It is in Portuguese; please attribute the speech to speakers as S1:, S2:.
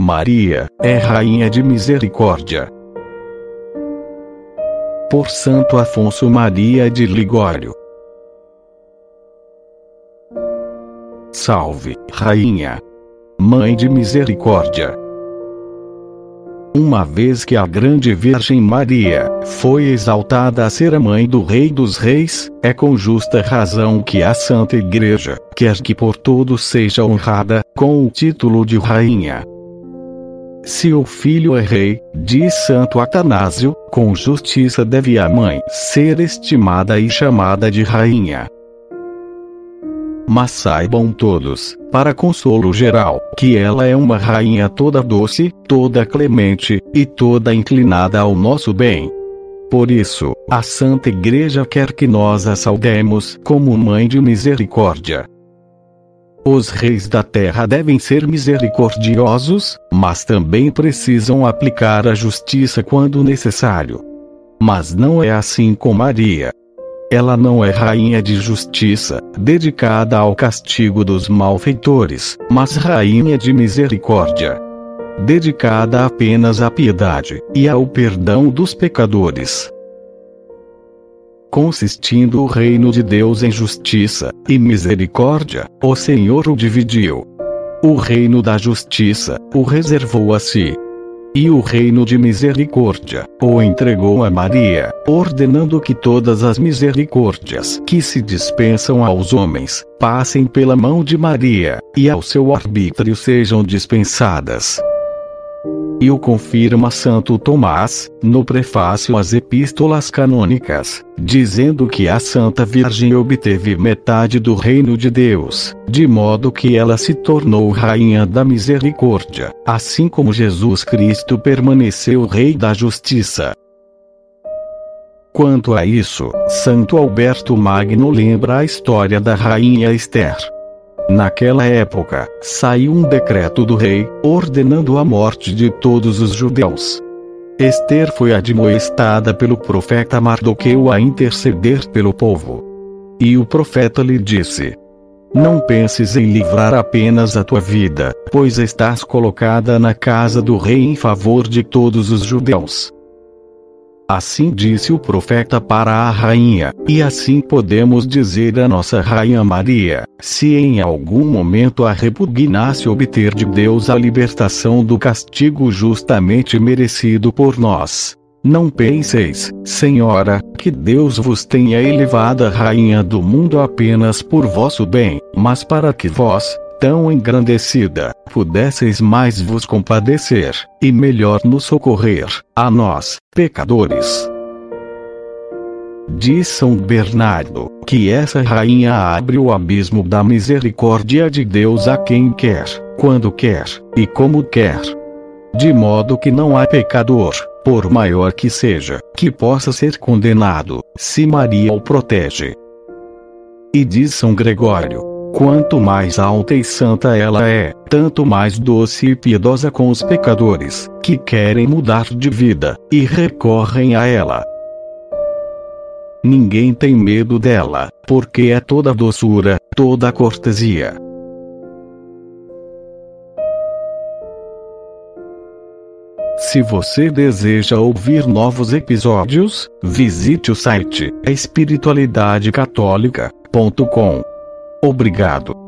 S1: Maria é Rainha de Misericórdia. Por Santo Afonso Maria de Ligório. Salve, Rainha! Mãe de Misericórdia! Uma vez que a grande Virgem Maria foi exaltada a ser a mãe do Rei dos Reis, é com justa razão que a Santa Igreja quer que por todos seja honrada com o título de Rainha. Se o filho é rei, diz Santo Atanásio, com justiça deve a mãe ser estimada e chamada de rainha. Mas saibam todos, para consolo geral, que ela é uma rainha toda doce, toda clemente, e toda inclinada ao nosso bem. Por isso, a Santa Igreja quer que nós a saudemos como Mãe de Misericórdia. Os reis da terra devem ser misericordiosos, mas também precisam aplicar a justiça quando necessário. Mas não é assim com Maria. Ela não é rainha de justiça, dedicada ao castigo dos malfeitores, mas rainha de misericórdia, dedicada apenas à piedade e ao perdão dos pecadores consistindo o reino de Deus em justiça e misericórdia, o Senhor o dividiu. O reino da justiça o reservou a si. E o reino de misericórdia o entregou a Maria, ordenando que todas as misericórdias que se dispensam aos homens passem pela mão de Maria, e ao seu arbítrio sejam dispensadas. E o confirma Santo Tomás, no prefácio às Epístolas Canônicas, dizendo que a Santa Virgem obteve metade do reino de Deus, de modo que ela se tornou Rainha da Misericórdia, assim como Jesus Cristo permaneceu Rei da Justiça. Quanto a isso, Santo Alberto Magno lembra a história da Rainha Esther Naquela época, saiu um decreto do rei, ordenando a morte de todos os judeus. Esther foi admoestada pelo profeta Mardoqueu a interceder pelo povo. E o profeta lhe disse: Não penses em livrar apenas a tua vida, pois estás colocada na casa do rei em favor de todos os judeus. Assim disse o profeta para a rainha, e assim podemos dizer a nossa rainha Maria, se em algum momento a repugnasse obter de Deus a libertação do castigo justamente merecido por nós. Não penseis, Senhora, que Deus vos tenha elevado a rainha do mundo apenas por vosso bem, mas para que vós, tão engrandecida, pudesseis mais vos compadecer, e melhor nos socorrer, a nós, pecadores. Diz São Bernardo, que essa rainha abre o abismo da misericórdia de Deus a quem quer, quando quer, e como quer. De modo que não há pecador, por maior que seja, que possa ser condenado, se Maria o protege. E diz São Gregório, Quanto mais alta e santa ela é, tanto mais doce e piedosa com os pecadores, que querem mudar de vida, e recorrem a ela. Ninguém tem medo dela, porque é toda doçura, toda cortesia. Se você deseja ouvir novos episódios, visite o site espiritualidadecatólica.com. Obrigado.